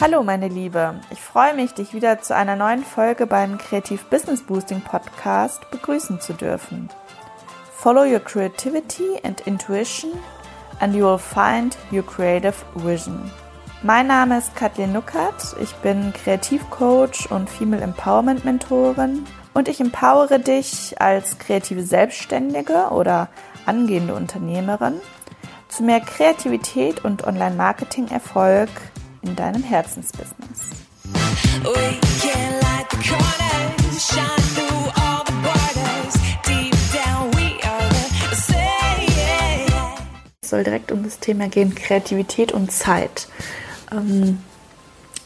Hallo meine Liebe, ich freue mich, dich wieder zu einer neuen Folge beim Kreativ Business Boosting Podcast begrüßen zu dürfen. Follow your creativity and intuition and you will find your creative vision. Mein Name ist Kathleen Nuckert, ich bin Kreativcoach und Female Empowerment Mentorin und ich empowere dich als kreative Selbstständige oder angehende Unternehmerin zu mehr Kreativität und Online-Marketing-Erfolg in deinem Herzensbusiness. Es soll direkt um das Thema gehen, Kreativität und Zeit. Ähm,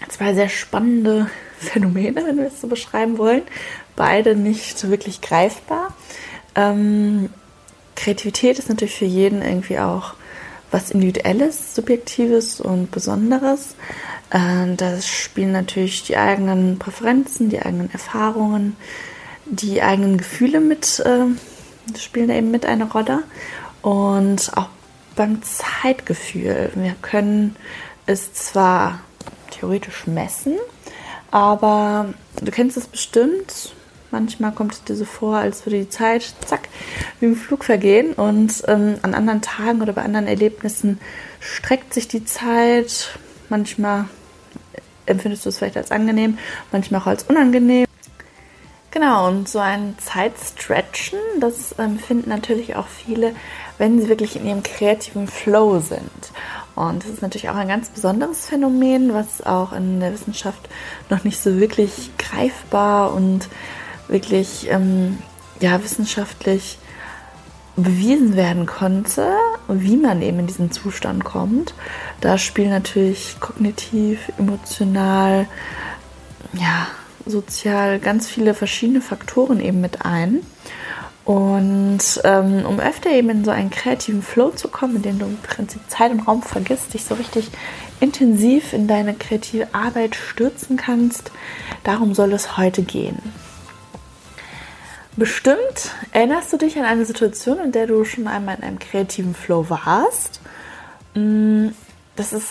zwei sehr spannende Phänomene, wenn wir es so beschreiben wollen. Beide nicht wirklich greifbar. Ähm, Kreativität ist natürlich für jeden irgendwie auch was Individuelles, Subjektives und Besonderes. Äh, da spielen natürlich die eigenen Präferenzen, die eigenen Erfahrungen, die eigenen Gefühle mit, äh, spielen da eben mit eine Rolle. Und auch beim Zeitgefühl. Wir können es zwar theoretisch messen, aber du kennst es bestimmt. Manchmal kommt es dir so vor, als würde die Zeit, zack, wie im Flug vergehen. Und ähm, an anderen Tagen oder bei anderen Erlebnissen streckt sich die Zeit. Manchmal empfindest du es vielleicht als angenehm, manchmal auch als unangenehm. Genau, und so ein Zeitstretchen, das empfinden natürlich auch viele, wenn sie wirklich in ihrem kreativen Flow sind. Und das ist natürlich auch ein ganz besonderes Phänomen, was auch in der Wissenschaft noch nicht so wirklich greifbar und wirklich ähm, ja, wissenschaftlich bewiesen werden konnte, wie man eben in diesen Zustand kommt. Da spielen natürlich kognitiv, emotional, ja, sozial ganz viele verschiedene Faktoren eben mit ein. Und ähm, um öfter eben in so einen kreativen Flow zu kommen, in dem du im Prinzip Zeit und Raum vergisst, dich so richtig intensiv in deine kreative Arbeit stürzen kannst, darum soll es heute gehen. Bestimmt erinnerst du dich an eine Situation, in der du schon einmal in einem kreativen Flow warst. Mm, das ist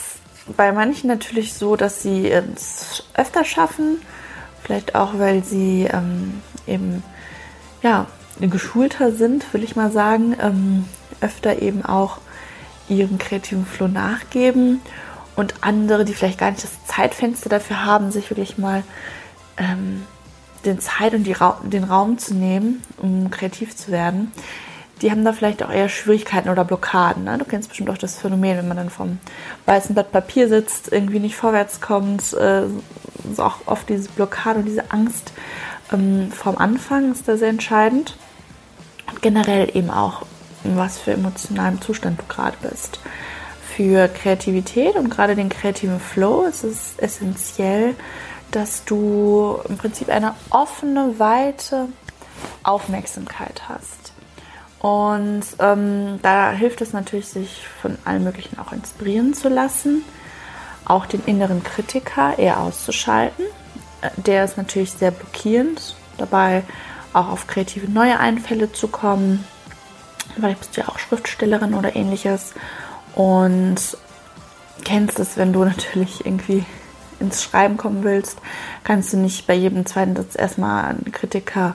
bei manchen natürlich so, dass sie es öfter schaffen, vielleicht auch, weil sie ähm, eben ja, geschulter sind, will ich mal sagen, ähm, öfter eben auch ihrem kreativen Flow nachgeben. Und andere, die vielleicht gar nicht das Zeitfenster dafür haben, sich wirklich mal ähm, den Zeit und Ra den Raum zu nehmen, um kreativ zu werden, die haben da vielleicht auch eher Schwierigkeiten oder Blockaden. Ne? Du kennst bestimmt auch das Phänomen, wenn man dann vom weißen Blatt Papier sitzt, irgendwie nicht vorwärts kommt, äh, ist auch oft diese Blockade und diese Angst ähm, vom Anfang ist da sehr entscheidend. Und generell eben auch, in was für emotionalem Zustand du gerade bist. Für Kreativität und gerade den kreativen Flow ist es essentiell, dass du im Prinzip eine offene, weite Aufmerksamkeit hast. Und ähm, da hilft es natürlich, sich von allen möglichen auch inspirieren zu lassen, auch den inneren Kritiker eher auszuschalten. Äh, der ist natürlich sehr blockierend, dabei auch auf kreative neue Einfälle zu kommen. Vielleicht bist du ja auch Schriftstellerin oder ähnliches und kennst es, wenn du natürlich irgendwie ins Schreiben kommen willst, kannst du nicht bei jedem zweiten Satz erstmal einen Kritiker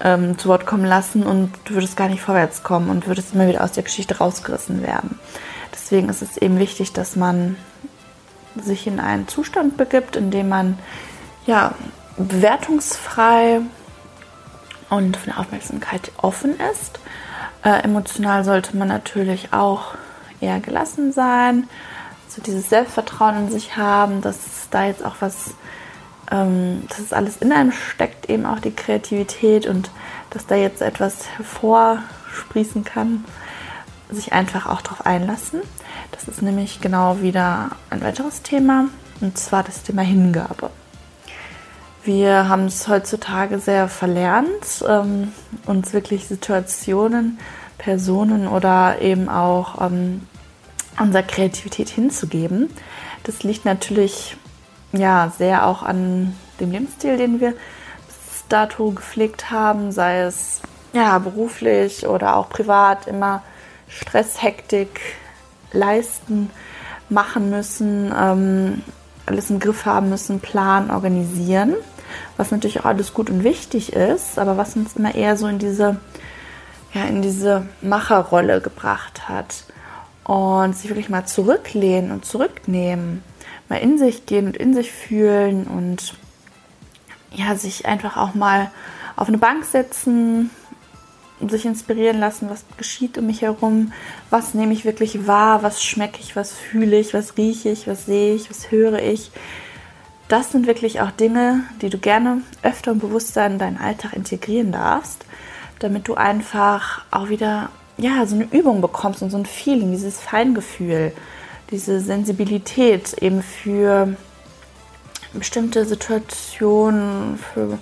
ähm, zu Wort kommen lassen und du würdest gar nicht vorwärts kommen und würdest immer wieder aus der Geschichte rausgerissen werden. Deswegen ist es eben wichtig, dass man sich in einen Zustand begibt, in dem man ja bewertungsfrei und von der Aufmerksamkeit offen ist. Äh, emotional sollte man natürlich auch eher gelassen sein, so dieses Selbstvertrauen in sich haben, dass da jetzt auch was, ähm, dass es alles in einem steckt, eben auch die Kreativität und dass da jetzt etwas hervorsprießen kann, sich einfach auch darauf einlassen. Das ist nämlich genau wieder ein weiteres Thema und zwar das Thema Hingabe. Wir haben es heutzutage sehr verlernt, ähm, uns wirklich Situationen, Personen oder eben auch ähm, unserer Kreativität hinzugeben. Das liegt natürlich ja sehr auch an dem Lebensstil, den wir bis dato gepflegt haben, sei es ja beruflich oder auch privat, immer Stress, Hektik leisten, machen müssen, ähm, alles im Griff haben müssen, planen, organisieren, was natürlich auch alles gut und wichtig ist, aber was uns immer eher so in diese ja, in diese Macherrolle gebracht hat. Und sich wirklich mal zurücklehnen und zurücknehmen, mal in sich gehen und in sich fühlen und ja, sich einfach auch mal auf eine Bank setzen und sich inspirieren lassen, was geschieht um mich herum, was nehme ich wirklich wahr, was schmecke ich, was fühle ich, was rieche ich, was sehe ich, was höre ich. Das sind wirklich auch Dinge, die du gerne öfter und bewusster in deinen Alltag integrieren darfst damit du einfach auch wieder ja, so eine Übung bekommst und so ein Feeling, dieses Feingefühl, diese Sensibilität eben für bestimmte Situationen, für,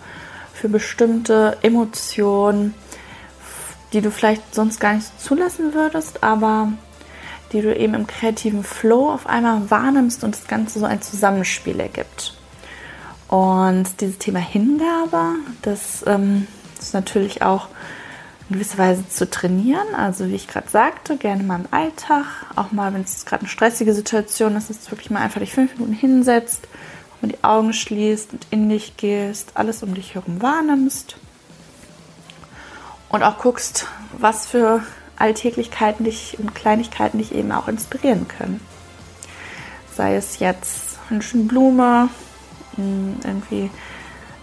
für bestimmte Emotionen, die du vielleicht sonst gar nicht zulassen würdest, aber die du eben im kreativen Flow auf einmal wahrnimmst und das Ganze so ein Zusammenspiel ergibt. Und dieses Thema Hingabe, das ähm, ist natürlich auch in gewisser Weise zu trainieren. Also wie ich gerade sagte, gerne mal im Alltag, auch mal, wenn es gerade eine stressige Situation ist, dass du wirklich mal einfach dich fünf Minuten hinsetzt, mal die Augen schließt und in dich gehst, alles um dich herum wahrnimmst und auch guckst, was für Alltäglichkeiten dich und Kleinigkeiten dich eben auch inspirieren können. Sei es jetzt eine schöne Blume, irgendwie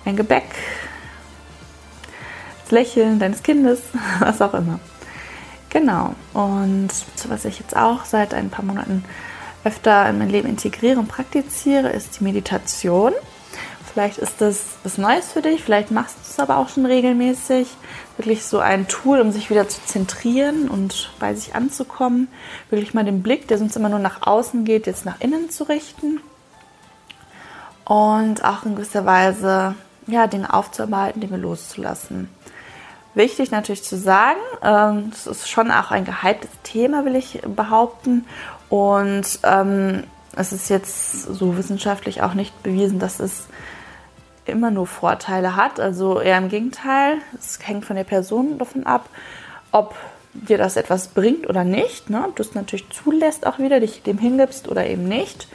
ein Gebäck, das Lächeln deines Kindes, was auch immer. Genau. Und was ich jetzt auch seit ein paar Monaten öfter in mein Leben integriere und praktiziere, ist die Meditation. Vielleicht ist das was Neues für dich, vielleicht machst du es aber auch schon regelmäßig. Wirklich so ein Tool, um sich wieder zu zentrieren und bei sich anzukommen. Wirklich mal den Blick, der sonst immer nur nach außen geht, jetzt nach innen zu richten. Und auch in gewisser Weise ja, Dinge aufzuarbeiten, Dinge loszulassen. Wichtig natürlich zu sagen, ähm, es ist schon auch ein gehyptes Thema, will ich behaupten. Und ähm, es ist jetzt so wissenschaftlich auch nicht bewiesen, dass es immer nur Vorteile hat. Also eher im Gegenteil. Es hängt von der Person davon ab, ob dir das etwas bringt oder nicht. Ne? Ob du es natürlich zulässt auch wieder, dich dem hingibst oder eben nicht.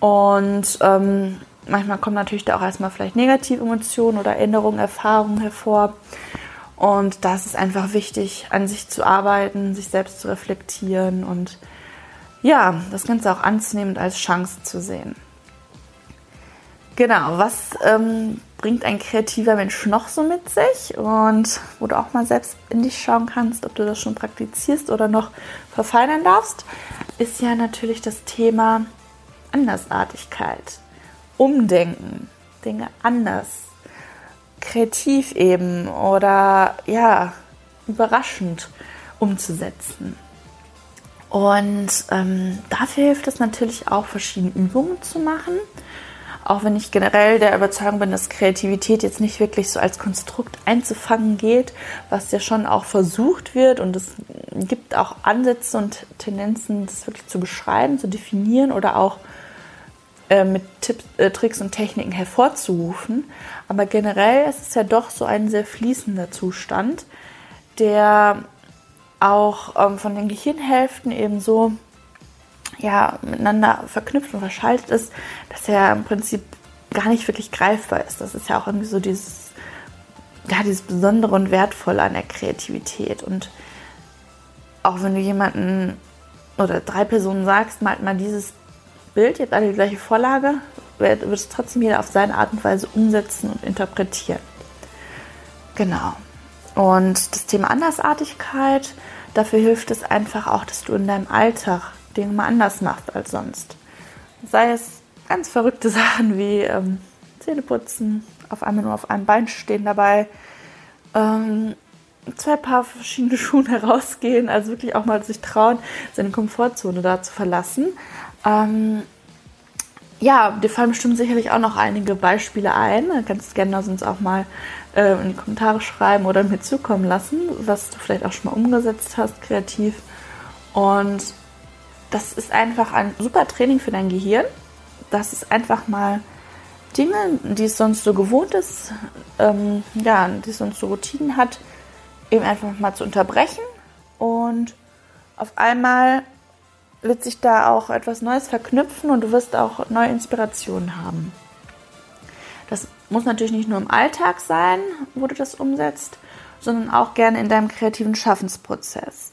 Und ähm, manchmal kommen natürlich da auch erstmal vielleicht negative Emotionen oder Erinnerungen, Erfahrungen hervor. Und da ist es einfach wichtig, an sich zu arbeiten, sich selbst zu reflektieren und ja, das Ganze auch anzunehmen und als Chance zu sehen. Genau, was ähm, bringt ein kreativer Mensch noch so mit sich? Und wo du auch mal selbst in dich schauen kannst, ob du das schon praktizierst oder noch verfeinern darfst, ist ja natürlich das Thema Andersartigkeit. Umdenken, Dinge anders kreativ eben oder ja, überraschend umzusetzen. Und ähm, dafür hilft es natürlich auch, verschiedene Übungen zu machen. Auch wenn ich generell der Überzeugung bin, dass Kreativität jetzt nicht wirklich so als Konstrukt einzufangen geht, was ja schon auch versucht wird. Und es gibt auch Ansätze und Tendenzen, das wirklich zu beschreiben, zu definieren oder auch äh, mit Tipps, äh, Tricks und Techniken hervorzurufen. Aber generell ist es ja doch so ein sehr fließender Zustand, der auch ähm, von den Gehirnhälften eben so ja, miteinander verknüpft und verschaltet ist, dass er im Prinzip gar nicht wirklich greifbar ist. Das ist ja auch irgendwie so dieses, ja, dieses Besondere und Wertvolle an der Kreativität. Und auch wenn du jemanden oder drei Personen sagst, malt mal dieses Bild, jetzt alle die gleiche Vorlage, wird, wird es trotzdem jeder auf seine Art und Weise umsetzen und interpretieren. Genau. Und das Thema Andersartigkeit, dafür hilft es einfach auch, dass du in deinem Alltag Dinge mal anders machst als sonst. Sei es ganz verrückte Sachen wie ähm, Zähneputzen, auf einmal nur auf einem Bein stehen dabei, ähm, zwei Paar verschiedene Schuhe herausgehen, also wirklich auch mal sich trauen, seine Komfortzone da zu verlassen. Ähm, ja, dir fallen bestimmt sicherlich auch noch einige Beispiele ein. Du kannst gerne sonst auch mal äh, in die Kommentare schreiben oder mir zukommen lassen, was du vielleicht auch schon mal umgesetzt hast, kreativ. Und das ist einfach ein super Training für dein Gehirn. Das ist einfach mal Dinge, die es sonst so gewohnt ist, ähm, ja, die es sonst so Routinen hat, eben einfach mal zu unterbrechen und auf einmal wird sich da auch etwas Neues verknüpfen und du wirst auch neue Inspirationen haben. Das muss natürlich nicht nur im Alltag sein, wo du das umsetzt, sondern auch gerne in deinem kreativen Schaffensprozess.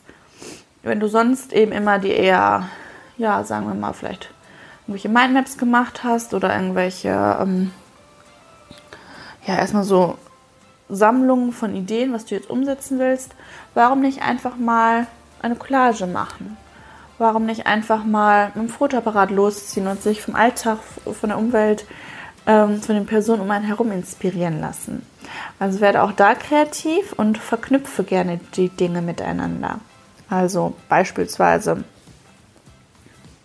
Wenn du sonst eben immer die eher, ja, sagen wir mal, vielleicht irgendwelche Mindmaps gemacht hast oder irgendwelche, ähm, ja, erstmal so Sammlungen von Ideen, was du jetzt umsetzen willst, warum nicht einfach mal eine Collage machen? Warum nicht einfach mal mit dem Fotoapparat losziehen und sich vom Alltag, von der Umwelt, ähm, von den Personen um einen herum inspirieren lassen? Also werde auch da kreativ und verknüpfe gerne die Dinge miteinander. Also beispielsweise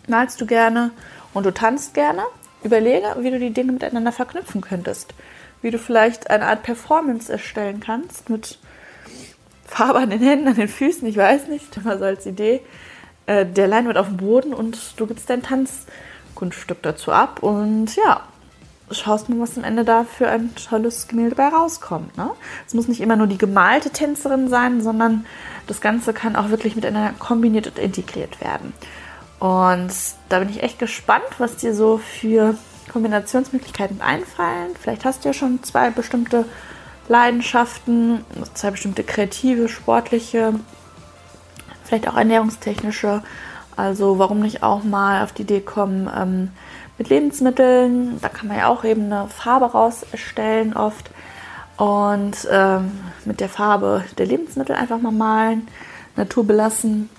malst du gerne und du tanzt gerne. Überlege, wie du die Dinge miteinander verknüpfen könntest. Wie du vielleicht eine Art Performance erstellen kannst mit Farbe an den Händen, an den Füßen, ich weiß nicht, mal so als Idee. Äh, der Leinwand auf dem Boden und du gibst dein Tanzkunststück dazu ab und ja, schaust mal, was am Ende da für ein tolles Gemälde bei rauskommt. Ne? Es muss nicht immer nur die gemalte Tänzerin sein, sondern das Ganze kann auch wirklich miteinander kombiniert und integriert werden. Und da bin ich echt gespannt, was dir so für Kombinationsmöglichkeiten einfallen. Vielleicht hast du ja schon zwei bestimmte Leidenschaften, zwei bestimmte kreative, sportliche, vielleicht auch ernährungstechnische. Also warum nicht auch mal auf die Idee kommen ähm, mit Lebensmitteln. Da kann man ja auch eben eine Farbe raus erstellen oft. Und ähm, mit der Farbe der Lebensmittel einfach mal malen, Natur belassen.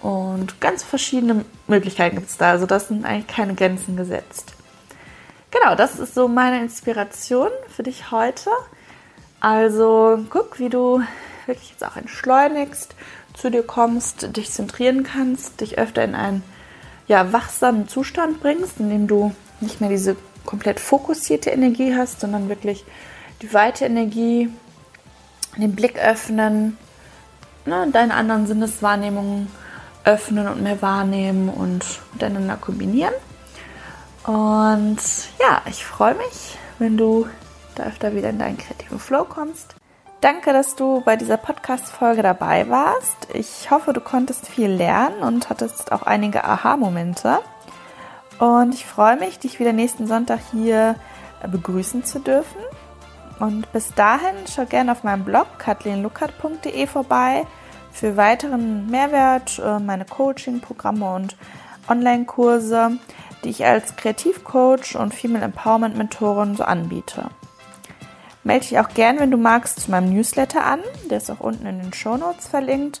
Und ganz verschiedene Möglichkeiten gibt es da. Also das sind eigentlich keine Grenzen gesetzt. Genau, das ist so meine Inspiration für dich heute. Also guck, wie du wirklich jetzt auch entschleunigst, zu dir kommst, dich zentrieren kannst, dich öfter in einen ja, wachsamen Zustand bringst, in dem du nicht mehr diese komplett fokussierte Energie hast, sondern wirklich die weite Energie, den Blick öffnen, ne, deine anderen Sinneswahrnehmungen öffnen und mehr wahrnehmen und miteinander kombinieren. Und ja, ich freue mich, wenn du da öfter wieder in deinen kreativen Flow kommst. Danke, dass du bei dieser Podcast-Folge dabei warst. Ich hoffe, du konntest viel lernen und hattest auch einige Aha-Momente. Und ich freue mich, dich wieder nächsten Sonntag hier begrüßen zu dürfen. Und bis dahin schau gerne auf meinem Blog kathleenluckert.de vorbei für weiteren Mehrwert, äh, meine Coaching-Programme und Online-Kurse, die ich als Kreativcoach und Female Empowerment Mentorin so anbiete. Melde dich auch gern, wenn du magst, zu meinem Newsletter an. Der ist auch unten in den Show Notes verlinkt.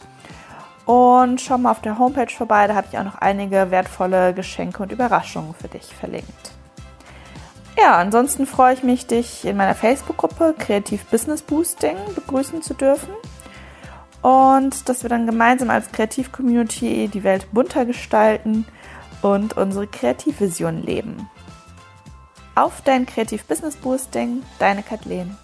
Und schau mal auf der Homepage vorbei, da habe ich auch noch einige wertvolle Geschenke und Überraschungen für dich verlinkt. Ja, ansonsten freue ich mich, dich in meiner Facebook-Gruppe Kreativ Business Boosting begrüßen zu dürfen. Und dass wir dann gemeinsam als Kreativ-Community die Welt bunter gestalten und unsere Kreativvision leben. Auf dein Kreativ Business Boosting, deine Kathleen.